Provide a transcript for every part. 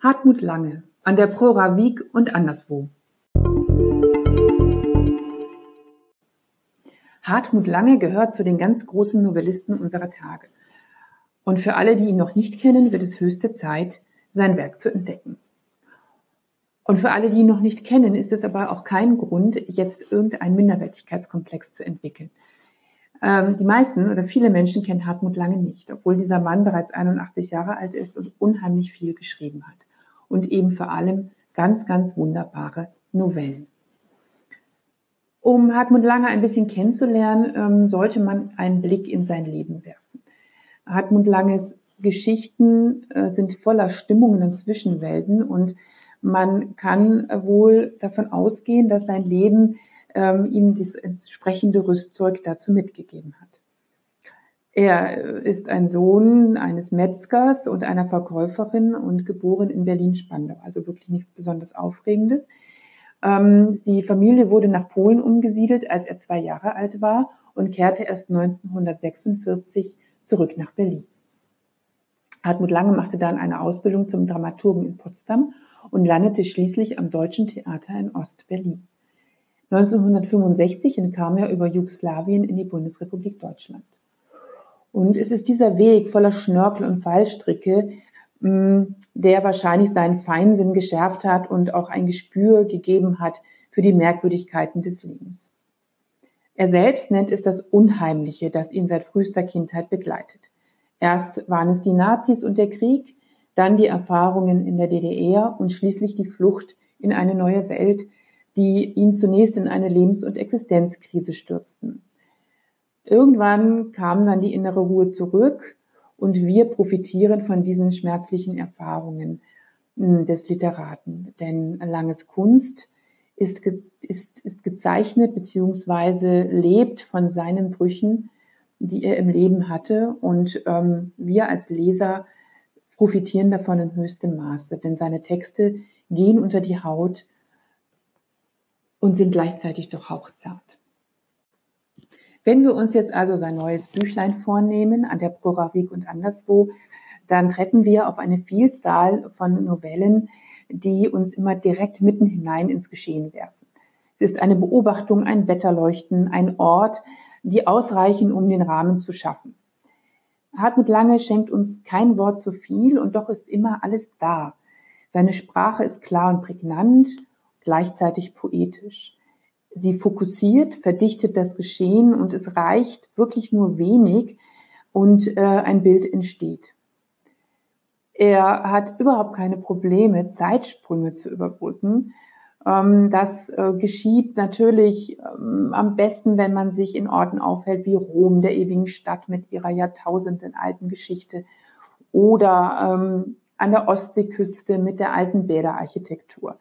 Hartmut Lange an der Prora Wieg und anderswo. Hartmut Lange gehört zu den ganz großen Novellisten unserer Tage. Und für alle, die ihn noch nicht kennen, wird es höchste Zeit, sein Werk zu entdecken. Und für alle, die ihn noch nicht kennen, ist es aber auch kein Grund, jetzt irgendeinen Minderwertigkeitskomplex zu entwickeln. Ähm, die meisten oder viele Menschen kennen Hartmut Lange nicht, obwohl dieser Mann bereits 81 Jahre alt ist und unheimlich viel geschrieben hat. Und eben vor allem ganz, ganz wunderbare Novellen. Um Hartmut Lange ein bisschen kennenzulernen, ähm, sollte man einen Blick in sein Leben werfen. Hartmut Langes Geschichten äh, sind voller Stimmungen und Zwischenwelten und man kann wohl davon ausgehen, dass sein Leben ähm, ihm das entsprechende Rüstzeug dazu mitgegeben hat. Er ist ein Sohn eines Metzgers und einer Verkäuferin und geboren in Berlin-Spandau, also wirklich nichts besonders Aufregendes. Ähm, die Familie wurde nach Polen umgesiedelt, als er zwei Jahre alt war und kehrte erst 1946 zurück nach Berlin. Hartmut Lange machte dann eine Ausbildung zum Dramaturgen in Potsdam und landete schließlich am Deutschen Theater in Ost-Berlin. 1965 entkam er über Jugoslawien in die Bundesrepublik Deutschland. Und es ist dieser Weg voller Schnörkel und Fallstricke, mm, der wahrscheinlich seinen Feinsinn geschärft hat und auch ein Gespür gegeben hat für die Merkwürdigkeiten des Lebens. Er selbst nennt es das Unheimliche, das ihn seit frühester Kindheit begleitet. Erst waren es die Nazis und der Krieg, dann die Erfahrungen in der DDR und schließlich die Flucht in eine neue Welt, die ihn zunächst in eine Lebens- und Existenzkrise stürzten. Irgendwann kam dann die innere Ruhe zurück und wir profitieren von diesen schmerzlichen Erfahrungen hm, des Literaten. Denn Langes Kunst ist, ist, ist gezeichnet beziehungsweise lebt von seinen Brüchen, die er im Leben hatte. Und ähm, wir als Leser profitieren davon in höchstem Maße, denn seine Texte gehen unter die Haut und sind gleichzeitig doch hauchzart. Wenn wir uns jetzt also sein neues Büchlein vornehmen, an der Proravik und anderswo, dann treffen wir auf eine Vielzahl von Novellen, die uns immer direkt mitten hinein ins Geschehen werfen. Es ist eine Beobachtung, ein Wetterleuchten, ein Ort, die ausreichen, um den Rahmen zu schaffen. Hartmut Lange schenkt uns kein Wort zu viel und doch ist immer alles da. Seine Sprache ist klar und prägnant, gleichzeitig poetisch. Sie fokussiert, verdichtet das Geschehen und es reicht wirklich nur wenig und äh, ein Bild entsteht. Er hat überhaupt keine Probleme, Zeitsprünge zu überbrücken, ähm, das äh, geschieht natürlich ähm, am besten, wenn man sich in Orten aufhält wie Rom, der ewigen Stadt mit ihrer Jahrtausenden alten Geschichte oder ähm, an der Ostseeküste mit der alten Bäderarchitektur.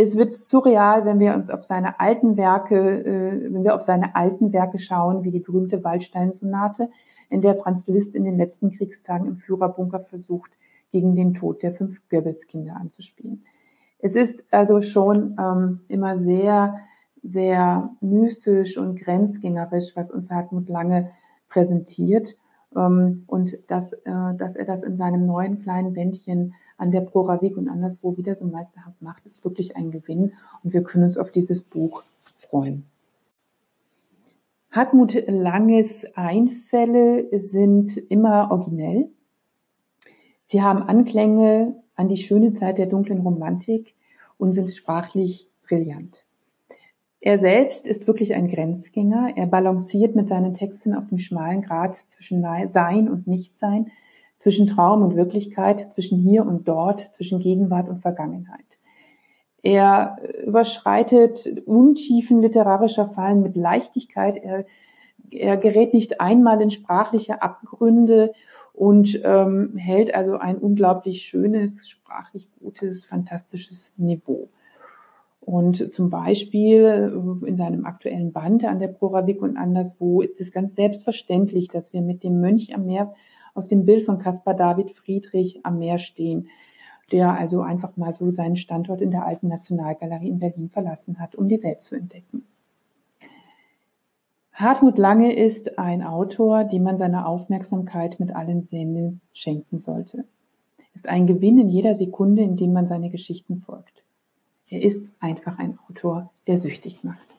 Es wird surreal, wenn wir uns auf seine alten Werke, äh, wenn wir auf seine alten Werke schauen, wie die berühmte Waldstein-Sonate, in der Franz Liszt in den letzten Kriegstagen im Führerbunker versucht, gegen den Tod der fünf Goebbels-Kinder anzuspielen. Es ist also schon ähm, immer sehr, sehr mystisch und grenzgängerisch, was uns Hartmut Lange präsentiert. Ähm, und dass, äh, dass er das in seinem neuen kleinen Bändchen an der Proravik und anderswo wieder so meisterhaft macht, ist wirklich ein Gewinn. Und wir können uns auf dieses Buch freuen. Hartmut Langes Einfälle sind immer originell. Sie haben Anklänge an die schöne Zeit der dunklen Romantik und sind sprachlich brillant. Er selbst ist wirklich ein Grenzgänger. Er balanciert mit seinen Texten auf dem schmalen Grat zwischen Sein und Nichtsein, zwischen Traum und Wirklichkeit, zwischen hier und dort, zwischen Gegenwart und Vergangenheit. Er überschreitet Untiefen literarischer Fallen mit Leichtigkeit. Er, er gerät nicht einmal in sprachliche Abgründe und ähm, hält also ein unglaublich schönes, sprachlich gutes, fantastisches Niveau. Und zum Beispiel äh, in seinem aktuellen Band an der Proravik und anderswo ist es ganz selbstverständlich, dass wir mit dem Mönch am Meer aus dem Bild von Caspar David Friedrich am Meer stehen, der also einfach mal so seinen Standort in der Alten Nationalgalerie in Berlin verlassen hat, um die Welt zu entdecken. Hartmut Lange ist ein Autor, dem man seine Aufmerksamkeit mit allen Sinnen schenken sollte. ist ein Gewinn in jeder Sekunde, in dem man seine Geschichten folgt. Er ist einfach ein Autor, der süchtig macht.